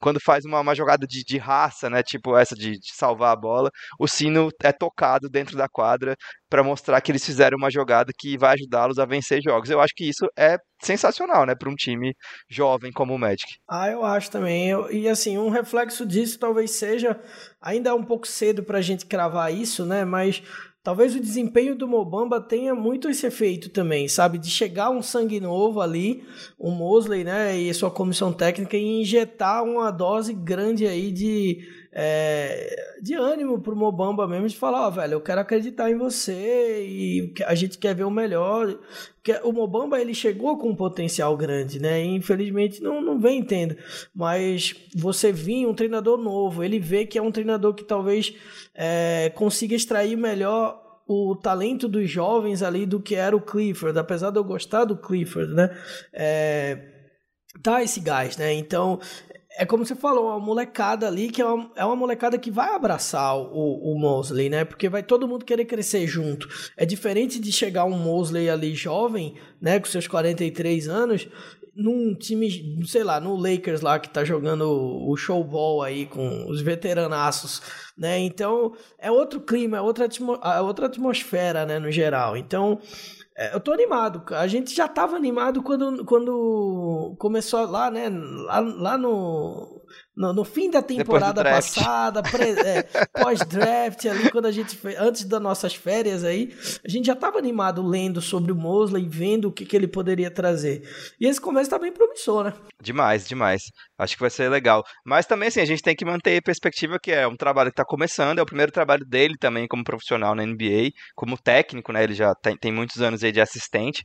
quando faz uma, uma jogada de, de, raça, né, tipo essa de, de, salvar a bola, o sino é tocado dentro da quadra para mostrar que eles fizeram uma jogada que vai ajudá-los a vencer jogos. Eu acho que isso é sensacional, né, para um time jovem como o Magic. Ah, eu acho também. E assim, um reflexo disso talvez seja ainda é um pouco cedo para a gente cravar isso, né, mas Talvez o desempenho do Mobamba tenha muito esse efeito também, sabe? De chegar um sangue novo ali, o Mosley, né, e sua comissão técnica, e injetar uma dose grande aí de, é, de ânimo pro Mobamba mesmo, de falar, ó, oh, velho, eu quero acreditar em você e a gente quer ver o melhor. Porque o Mobamba, ele chegou com um potencial grande, né? E infelizmente não, não vem tendo. Mas você vir um treinador novo, ele vê que é um treinador que talvez é, consiga extrair melhor o talento dos jovens ali do que era o Clifford, apesar de eu gostar do Clifford, né? É, dá esse gás, né? Então, é como você falou, uma molecada ali que é uma, é uma molecada que vai abraçar o, o Mosley, né? Porque vai todo mundo querer crescer junto. É diferente de chegar um Mosley ali jovem, né? Com seus 43 anos, num time, sei lá, no Lakers lá que tá jogando o showball aí com os veteranaços, né? Então, é outro clima, é outra, atmo é outra atmosfera, né, no geral. Então, eu tô animado. A gente já tava animado quando, quando começou lá, né, lá, lá no no, no fim da temporada passada, (laughs) é, pós-draft ali, quando a gente antes das nossas férias aí, a gente já estava animado lendo sobre o Mosley, vendo o que, que ele poderia trazer. E esse começo está bem promissor, né? Demais, demais. Acho que vai ser legal. Mas também, assim, a gente tem que manter a perspectiva que é um trabalho que está começando, é o primeiro trabalho dele também como profissional na NBA, como técnico, né? Ele já tem, tem muitos anos aí de assistente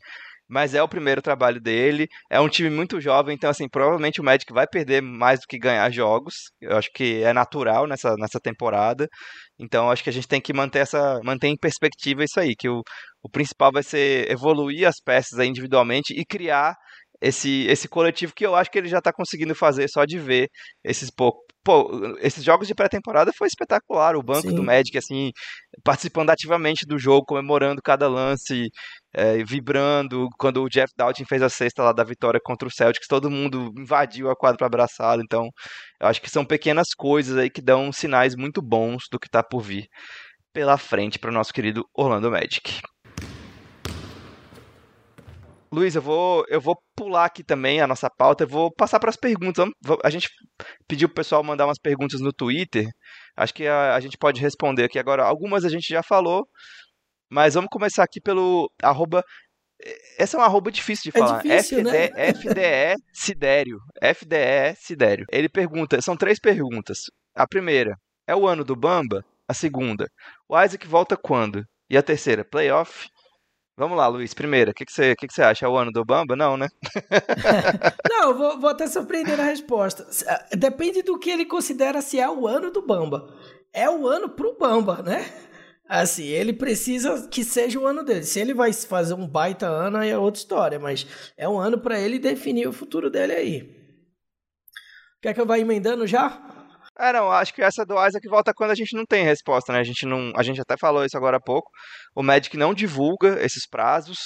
mas é o primeiro trabalho dele. É um time muito jovem, então assim, provavelmente o Magic vai perder mais do que ganhar jogos. Eu acho que é natural nessa, nessa temporada. Então acho que a gente tem que manter essa manter em perspectiva isso aí, que o, o principal vai ser evoluir as peças individualmente e criar esse, esse coletivo que eu acho que ele já está conseguindo fazer só de ver esses poucos. Pô, esses jogos de pré-temporada foi espetacular. O banco Sim. do Magic, assim, participando ativamente do jogo, comemorando cada lance, é, vibrando. Quando o Jeff Dalton fez a sexta lá da vitória contra o Celtics, todo mundo invadiu a quadra para abraçá-lo. Então, eu acho que são pequenas coisas aí que dão sinais muito bons do que está por vir pela frente para o nosso querido Orlando Magic. Luiz, eu vou, eu vou pular aqui também a nossa pauta, eu vou passar para as perguntas. A gente pediu para o pessoal mandar umas perguntas no Twitter. Acho que a, a, gente pode responder aqui agora. Algumas a gente já falou, mas vamos começar aqui pelo arroba. Essa é uma arroba difícil de é falar. É difícil, FD, né? FDE Sidério. FDE Sidério. Ele pergunta, são três perguntas. A primeira, é o ano do Bamba? A segunda, o Isaac volta quando? E a terceira, playoff? Vamos lá, Luiz. Primeiro, o que, que, você, que, que você acha? É o ano do Bamba? Não, né? (laughs) não, vou, vou até surpreender a resposta. Eh, depende do que ele considera se é o ano do Bamba. É o ano pro Bamba, né? Assim, ele precisa que seja o ano dele. Se ele vai fazer um baita ano, aí é outra história. Mas é um ano para ele definir o futuro dele aí. Quer que eu vá emendando já? É, não, acho que essa do Isaac volta quando a gente não tem resposta, né? A gente não, a gente até falou isso agora há pouco. O Magic não divulga esses prazos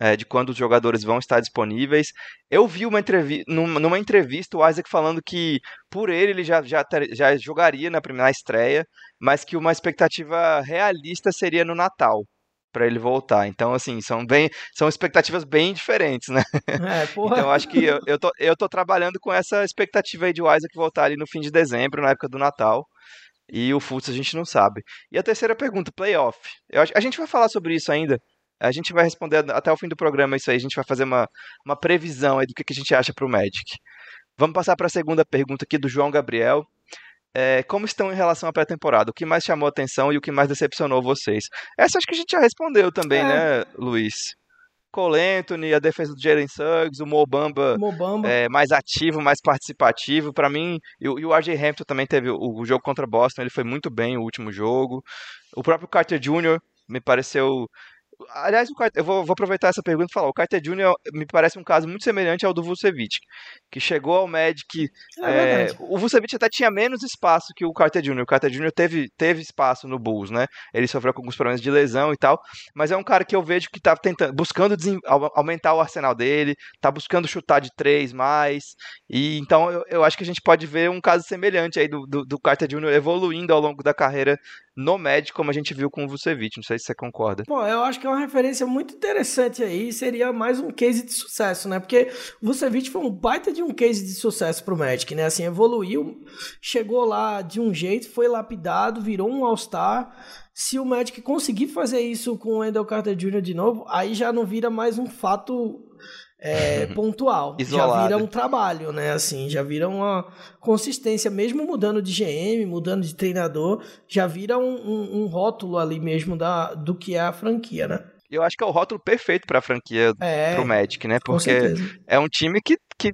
é, de quando os jogadores vão estar disponíveis. Eu vi uma entrevista, numa entrevista o Isaac falando que por ele ele já, já, já jogaria na primeira estreia, mas que uma expectativa realista seria no Natal para ele voltar. Então, assim, são bem, são expectativas bem diferentes, né? É, (laughs) porra. Então, acho que eu, eu, tô, eu tô trabalhando com essa expectativa aí de o Isaac voltar ali no fim de dezembro, na época do Natal. E o Fultz a gente não sabe. E a terceira pergunta, playoff. Eu, a gente vai falar sobre isso ainda. A gente vai responder até o fim do programa isso aí. A gente vai fazer uma, uma previsão aí do que, que a gente acha pro Magic. Vamos passar para a segunda pergunta aqui do João Gabriel é, como estão em relação à pré-temporada? O que mais chamou atenção e o que mais decepcionou vocês? Essa acho que a gente já respondeu também, é. né, Luiz? Cole Anthony, a defesa do Jalen Suggs, o Mobamba, Mobamba. É, mais ativo, mais participativo. Para mim, e, o RJ Hampton também teve o, o, jogo contra Boston, ele foi muito bem o último jogo. O próprio Carter Jr. me pareceu Aliás, eu vou, vou, aproveitar essa pergunta e falar. O Carter Jr. me parece um caso muito semelhante ao do Vucevic, que chegou ao Magic. É é, o Vucevic até tinha menos espaço que o Carter Jr. O Carter Jr. teve, teve espaço no Bulls, né? Ele sofreu com alguns problemas de lesão e tal, mas é um cara que eu vejo que tá tentando, buscando aumentar o arsenal dele, tá buscando chutar de três mais. E então eu, eu acho que a gente pode ver um caso semelhante aí do, do, do Carter Jr. evoluindo ao longo da carreira no Magic, como a gente viu com o Vucevic. Não sei se você concorda. Pô, eu acho que é uma referência muito interessante aí. Seria mais um case de sucesso, né? Porque o Vucevic foi um baita de um case de sucesso pro Magic, né? Assim, evoluiu, chegou lá de um jeito, foi lapidado, virou um All-Star. Se o Magic conseguir fazer isso com o Wendell Carter Jr. de novo, aí já não vira mais um fato é, (laughs) pontual. Isolado. Já vira um trabalho, né? Assim, já vira uma consistência, mesmo mudando de GM, mudando de treinador, já vira um, um, um rótulo ali mesmo da, do que é a franquia, né? Eu acho que é o rótulo perfeito para a franquia é, pro Magic, né? Porque é um time que, que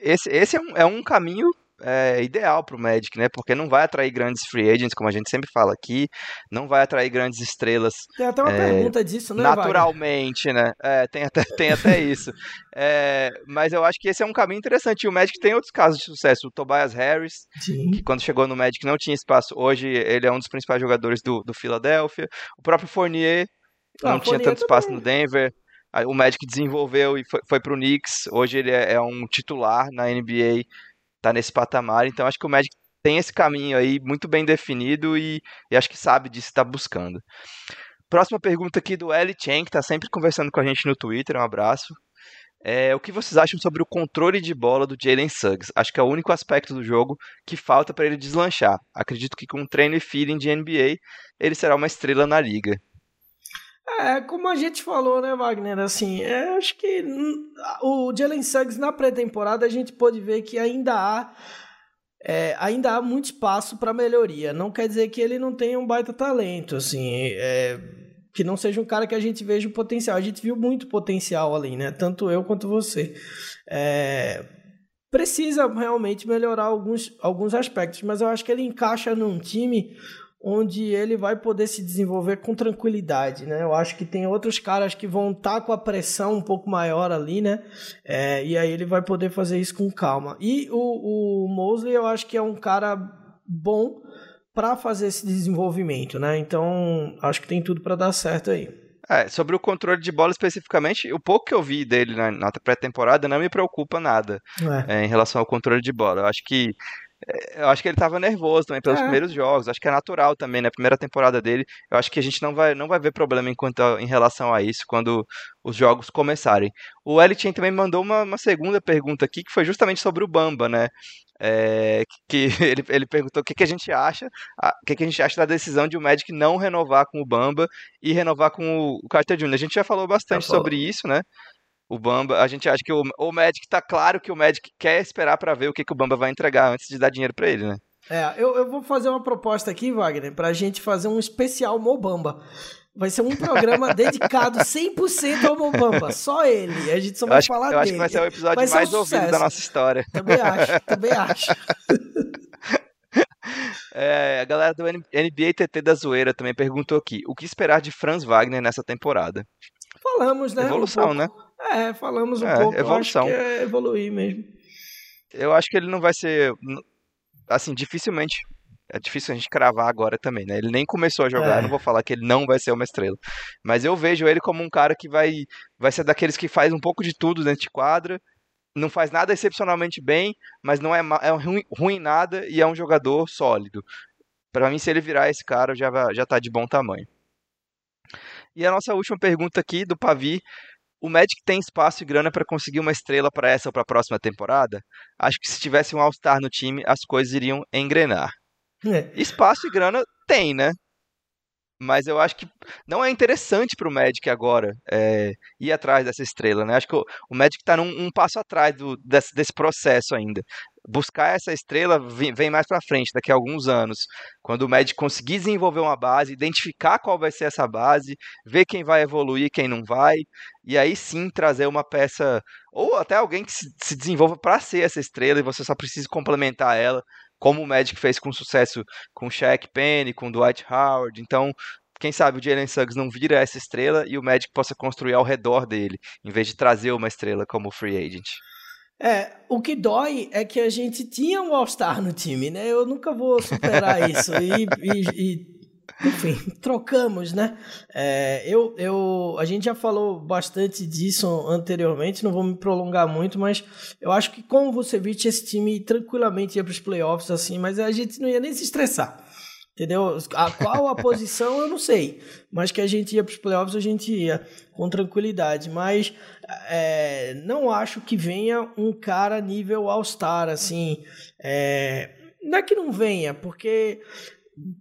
esse, esse é, um, é um caminho é, ideal para o Magic, né? Porque não vai atrair grandes free agents, como a gente sempre fala aqui, não vai atrair grandes estrelas. Tem até uma é, pergunta disso, né? Naturalmente, Wagner? né? É, tem até, (laughs) tem até isso. É, mas eu acho que esse é um caminho interessante. E o Magic tem outros casos de sucesso. O Tobias Harris, Sim. que quando chegou no Magic não tinha espaço. Hoje ele é um dos principais jogadores do, do Philadelphia. O próprio Fournier ah, não tinha tanto espaço também. no Denver. O Magic desenvolveu e foi, foi para o Knicks. Hoje ele é, é um titular na NBA tá nesse patamar. Então acho que o Magic tem esse caminho aí muito bem definido e, e acho que sabe disso está buscando. Próxima pergunta aqui do Eli Chen, que está sempre conversando com a gente no Twitter. Um abraço. É, o que vocês acham sobre o controle de bola do Jalen Suggs? Acho que é o único aspecto do jogo que falta para ele deslanchar. Acredito que com treino e feeling de NBA, ele será uma estrela na liga. É, como a gente falou, né, Wagner? Assim, é, acho que o Jalen Suggs na pré-temporada a gente pode ver que ainda há é, ainda há muito espaço para melhoria. Não quer dizer que ele não tenha um baita talento, assim, é, que não seja um cara que a gente veja o potencial. A gente viu muito potencial ali, né? Tanto eu quanto você. É, precisa realmente melhorar alguns, alguns aspectos, mas eu acho que ele encaixa num time onde ele vai poder se desenvolver com tranquilidade, né? Eu acho que tem outros caras que vão estar tá com a pressão um pouco maior ali, né? É, e aí ele vai poder fazer isso com calma. E o, o Mosley eu acho que é um cara bom para fazer esse desenvolvimento, né? Então acho que tem tudo para dar certo aí. É, sobre o controle de bola especificamente, o pouco que eu vi dele na, na pré-temporada não me preocupa nada é. É, em relação ao controle de bola. Eu acho que eu acho que ele estava nervoso também pelos é. primeiros jogos. Acho que é natural também, na né? primeira temporada dele. Eu acho que a gente não vai, não vai ver problema enquanto, em relação a isso quando os jogos começarem. O Elitien também mandou uma, uma, segunda pergunta aqui, que foi justamente sobre o Bamba, né? É, que (laughs) ele, ele perguntou o que, que a gente acha, o que, que a gente acha da decisão de o Magic não renovar com o Bamba e renovar com o Carter Jr. A gente já falou bastante já sobre isso, né? O Bamba, a gente acha que o, o Magic tá claro que o Magic quer esperar para ver o que, que o Bamba vai entregar antes de dar dinheiro para ele, né? É, eu, eu vou fazer uma proposta aqui, Wagner, pra gente fazer um especial Mobamba. Vai ser um programa (laughs) dedicado 100% ao Mobamba, só ele. A gente só vai acho, falar eu dele. Eu acho que vai ser o episódio mais um ouvido da nossa história. Também acho, também (laughs) acho. (laughs) É, a galera do NBA TT da Zoeira também perguntou aqui: o que esperar de Franz Wagner nessa temporada? Falamos, né? Evolução, um né? É, falamos um é, pouco. Evolução. Eu acho que é evoluir mesmo. Eu acho que ele não vai ser. Assim, dificilmente. É difícil a gente cravar agora também, né? Ele nem começou a jogar, é. não vou falar que ele não vai ser uma estrela. Mas eu vejo ele como um cara que vai, vai ser daqueles que faz um pouco de tudo dentro de quadra, não faz nada excepcionalmente bem, mas não é, é ruim, ruim nada e é um jogador sólido. Para mim, se ele virar esse cara, já, já tá de bom tamanho. E a nossa última pergunta aqui do Pavi o Magic tem espaço e grana para conseguir uma estrela para essa ou para a próxima temporada? Acho que se tivesse um All-Star no time, as coisas iriam engrenar. É. Espaço e grana tem, né? Mas eu acho que não é interessante para o Magic agora é, ir atrás dessa estrela, né? Acho que o, o Magic está um passo atrás do, desse, desse, processo ainda. Buscar essa estrela vem, vem mais para frente, daqui a alguns anos, quando o Magic conseguir desenvolver uma base, identificar qual vai ser essa base, ver quem vai evoluir, quem não vai, e aí sim trazer uma peça ou até alguém que se, se desenvolva para ser essa estrela e você só precisa complementar ela como o Magic fez com sucesso com Shaq Penny, com Dwight Howard. Então, quem sabe o Jalen Suggs não vira essa estrela e o Magic possa construir ao redor dele, em vez de trazer uma estrela como free agent. É, o que dói é que a gente tinha um All-Star no time, né? Eu nunca vou superar isso. E, e, e enfim, (laughs) trocamos, né? É, eu, eu, a gente já falou bastante disso anteriormente, não vou me prolongar muito, mas eu acho que com o Vucevic esse time tranquilamente ia para os playoffs, assim, mas a gente não ia nem se estressar. Entendeu? A qual a posição eu não sei, mas que a gente ia para os playoffs a gente ia com tranquilidade. Mas é, não acho que venha um cara nível All-Star, assim. É, não é que não venha, porque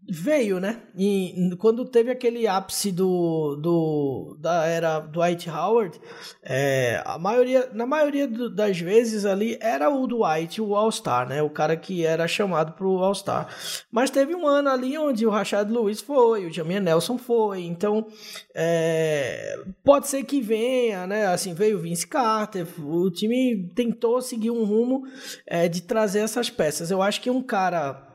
veio, né? E quando teve aquele ápice do, do da era Dwight Howard, é, a maioria, na maioria do, das vezes ali era o Dwight, o All-Star, né? O cara que era chamado para o All-Star. Mas teve um ano ali onde o Rashad Lewis foi, o Jamie Nelson foi, então é, pode ser que venha, né? Assim, veio o Vince Carter, o time tentou seguir um rumo é, de trazer essas peças. Eu acho que um cara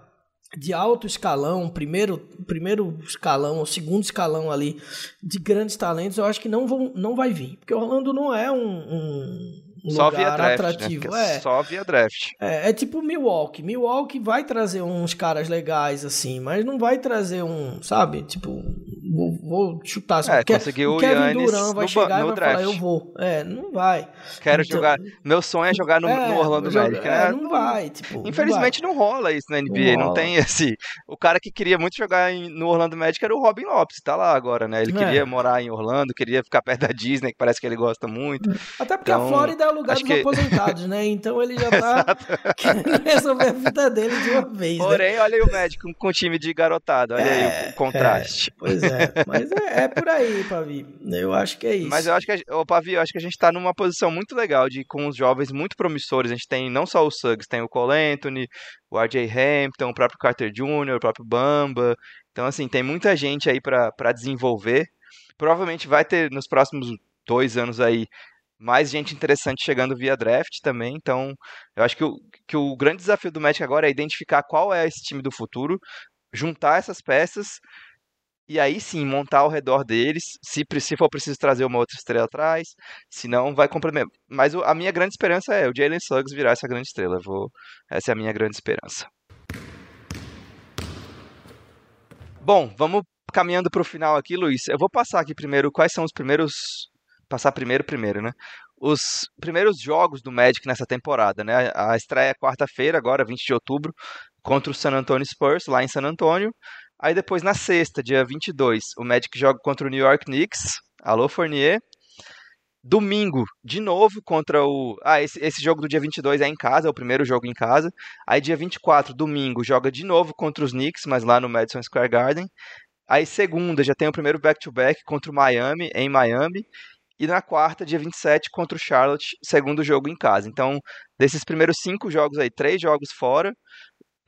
de alto escalão, primeiro, primeiro escalão, ou segundo escalão ali de grandes talentos, eu acho que não, vão, não vai vir. Porque Orlando não é um, um um só via draft, né? atrativo. Né? É. Só via draft. É, é tipo Milwaukee. Milwaukee vai trazer uns caras legais, assim, mas não vai trazer um, sabe? Tipo, vou, vou chutar. Assim, é, conseguiu o Kevin Durant vai no, chegar no e vai draft. falar, eu vou. É, não vai. Quero então, jogar. Meu sonho é jogar no, é, no Orlando Magic. É, não vai. Tipo, Infelizmente não, vai. não, rola isso na NBA. Não, não tem esse. O cara que queria muito jogar em, no Orlando Magic era o Robin Lopes. Tá lá agora, né? Ele é. queria morar em Orlando, queria ficar perto da Disney, que parece que ele gosta muito. Até porque então, a Flórida é o lugar dos que... aposentados, né? Então ele já (laughs) tá querendo resolver a vida dele de uma vez. Né? Porém, né? olha aí o médico com o time de garotado. Olha é, aí o contraste. É, pois é. Mas é, é por aí, Pavi. Eu acho que é isso. Mas eu acho que, ô, Pavi, eu acho que a gente tá numa posição muito legal de com os jovens muito promissores. A gente tem não só o Suggs, tem o Cole Anthony, o RJ Hampton, o próprio Carter Jr., o próprio Bamba. Então, assim, tem muita gente aí para desenvolver. Provavelmente vai ter nos próximos dois anos aí mais gente interessante chegando via draft também. Então, eu acho que o, que o grande desafio do Magic agora é identificar qual é esse time do futuro, juntar essas peças e aí sim montar ao redor deles. Se, se for preciso trazer uma outra estrela atrás, se não, vai complementar. Mas a minha grande esperança é o Jalen Suggs virar essa grande estrela. vou, essa é a minha grande esperança. Bom, vamos caminhando para o final aqui, Luiz. Eu vou passar aqui primeiro quais são os primeiros passar primeiro primeiro, né? Os primeiros jogos do Magic nessa temporada, né? A estreia é quarta-feira, agora, 20 de outubro, contra o San Antonio Spurs, lá em San Antonio. Aí depois, na sexta, dia 22, o Magic joga contra o New York Knicks. Alô, Fournier. Domingo, de novo contra o. Ah, esse, esse jogo do dia 22 é em casa, é o primeiro jogo em casa. Aí, dia 24, domingo, joga de novo contra os Knicks, mas lá no Madison Square Garden. Aí, segunda, já tem o primeiro back-to-back -back contra o Miami, em Miami. E na quarta, dia 27, contra o Charlotte, segundo jogo em casa. Então, desses primeiros cinco jogos aí, três jogos fora,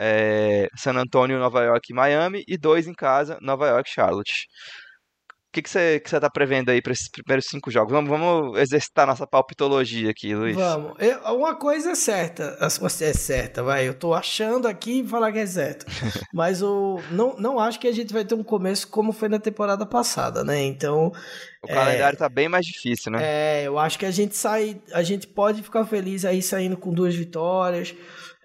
é, San Antonio, Nova York e Miami, e dois em casa, Nova York e Charlotte. O que, você que está prevendo aí para esses primeiros cinco jogos? Vamos, vamos exercitar nossa palpitologia aqui, Luiz. Vamos. Eu, uma coisa é certa, você é certa, vai. Eu estou achando aqui e falar que é certo. (laughs) Mas o, não, não acho que a gente vai ter um começo como foi na temporada passada, né? Então. O calendário está bem mais difícil, né? É, eu acho que a gente sai. A gente pode ficar feliz aí saindo com duas vitórias.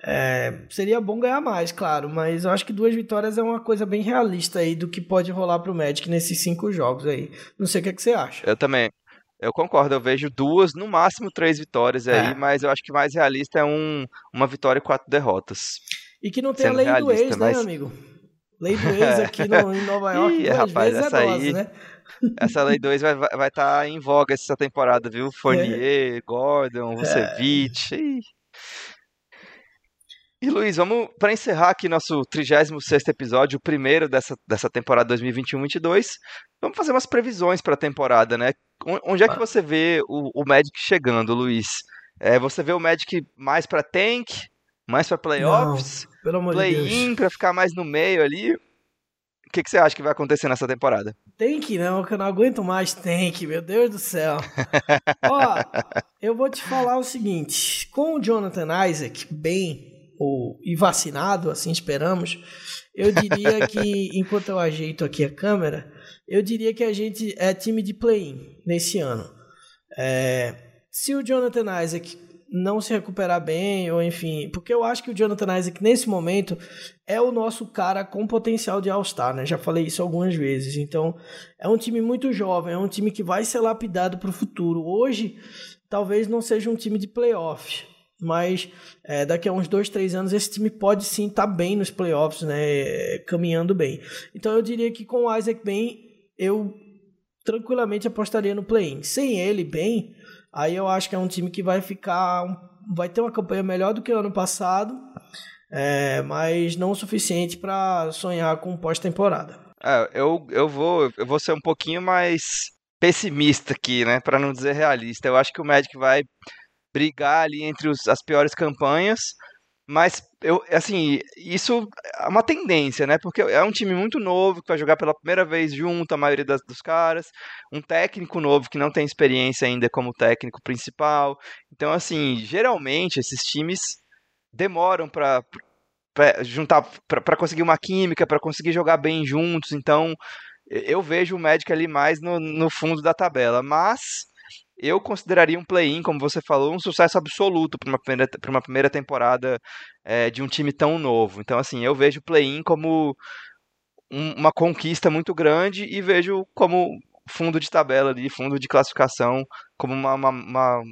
É, seria bom ganhar mais, claro, mas eu acho que duas vitórias é uma coisa bem realista aí do que pode rolar pro Magic nesses cinco jogos aí. Não sei o que, é que você acha. Eu também. Eu concordo, eu vejo duas, no máximo três vitórias aí, é. mas eu acho que mais realista é um, uma vitória e quatro derrotas. E que não tem a lei do ex, né, mas... né, amigo? Lei do ex (laughs) aqui no, em Nova York, Ih, rapaz, vezes é essa é dose, aí... né? (laughs) Essa lei 2 vai estar vai, tá em voga essa temporada, viu? Fournier, é. Gordon, Vucevic. É. E Luiz, vamos para encerrar aqui nosso 36 episódio, o primeiro dessa, dessa temporada 2021-22. Vamos fazer umas previsões para a temporada, né? Onde é que você vê o, o Magic chegando, Luiz? É, você vê o Magic mais para tank, mais para playoffs, play-in para ficar mais no meio ali? O que, que você acha que vai acontecer nessa temporada? Tank não, que eu não aguento mais tank, meu Deus do céu. Ó, (laughs) eu vou te falar o seguinte: com o Jonathan Isaac bem ou, e vacinado, assim esperamos, eu diria que, (laughs) enquanto eu ajeito aqui a câmera, eu diria que a gente é time de play-in nesse ano. É, se o Jonathan Isaac não se recuperar bem, ou enfim, porque eu acho que o Jonathan Isaac nesse momento é o nosso cara com potencial de All-Star, né? Já falei isso algumas vezes. Então, é um time muito jovem, é um time que vai ser lapidado para o futuro. Hoje, talvez não seja um time de playoff, mas é, daqui a uns dois, três anos esse time pode sim estar tá bem nos playoffs, né? Caminhando bem. Então, eu diria que com o Isaac bem, eu tranquilamente apostaria no play-in. Sem ele bem Aí eu acho que é um time que vai ficar. Vai ter uma campanha melhor do que o ano passado, é, mas não o suficiente para sonhar com pós-temporada. É, eu, eu, vou, eu vou ser um pouquinho mais pessimista aqui, né? Para não dizer realista. Eu acho que o Magic vai brigar ali entre os, as piores campanhas, mas eu, assim, isso é uma tendência, né? Porque é um time muito novo que vai jogar pela primeira vez junto, a maioria das, dos caras, um técnico novo que não tem experiência ainda como técnico principal. Então, assim, geralmente esses times demoram para juntar, para conseguir uma química, para conseguir jogar bem juntos. Então, eu vejo o Magic ali mais no, no fundo da tabela, mas eu consideraria um play-in, como você falou, um sucesso absoluto para uma primeira, uma primeira temporada é, de um time tão novo. Então, assim, eu vejo o play-in como um, uma conquista muito grande e vejo como fundo de tabela ali, fundo de classificação, como uma, uma, uma,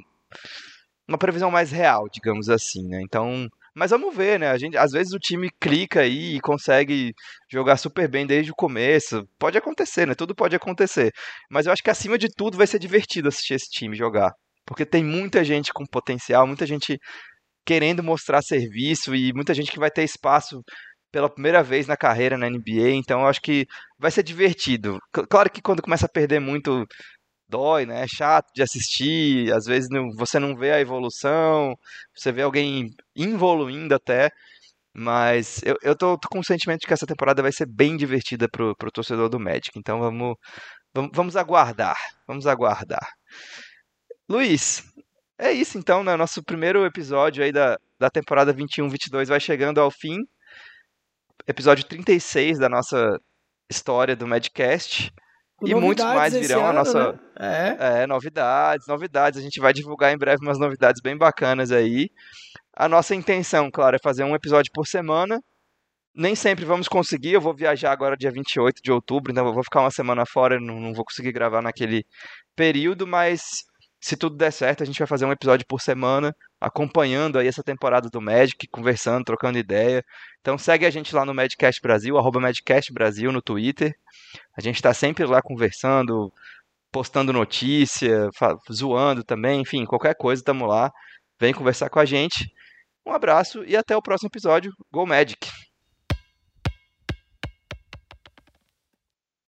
uma previsão mais real, digamos assim, né? Então, mas vamos ver, né? A gente, às vezes o time clica aí e consegue jogar super bem desde o começo. Pode acontecer, né? Tudo pode acontecer. Mas eu acho que acima de tudo vai ser divertido assistir esse time jogar. Porque tem muita gente com potencial, muita gente querendo mostrar serviço e muita gente que vai ter espaço pela primeira vez na carreira na NBA. Então eu acho que vai ser divertido. Claro que quando começa a perder muito dói, né? É chato de assistir, às vezes não, você não vê a evolução, você vê alguém evoluindo até, mas eu, eu tô, tô, com o sentimento de que essa temporada vai ser bem divertida pro, pro torcedor do Magic, então vamos, vamos, vamos aguardar, vamos aguardar. Luiz, é isso então, né? Nosso primeiro episódio aí da, da temporada 21-22 vai chegando ao fim, episódio 36 da nossa história do Madcast e muitos mais virão ano, a nossa. Né? É. é, novidades, novidades. A gente vai divulgar em breve umas novidades bem bacanas aí. A nossa intenção, claro, é fazer um episódio por semana. Nem sempre vamos conseguir. Eu vou viajar agora dia 28 de outubro, então eu vou ficar uma semana fora, não, não vou conseguir gravar naquele período, mas se tudo der certo, a gente vai fazer um episódio por semana, acompanhando aí essa temporada do Magic, conversando, trocando ideia. Então segue a gente lá no Madcast Brasil, arroba Madcast Brasil no Twitter. A gente está sempre lá conversando, postando notícia, zoando também, enfim, qualquer coisa, estamos lá. Vem conversar com a gente. Um abraço e até o próximo episódio. Go Magic!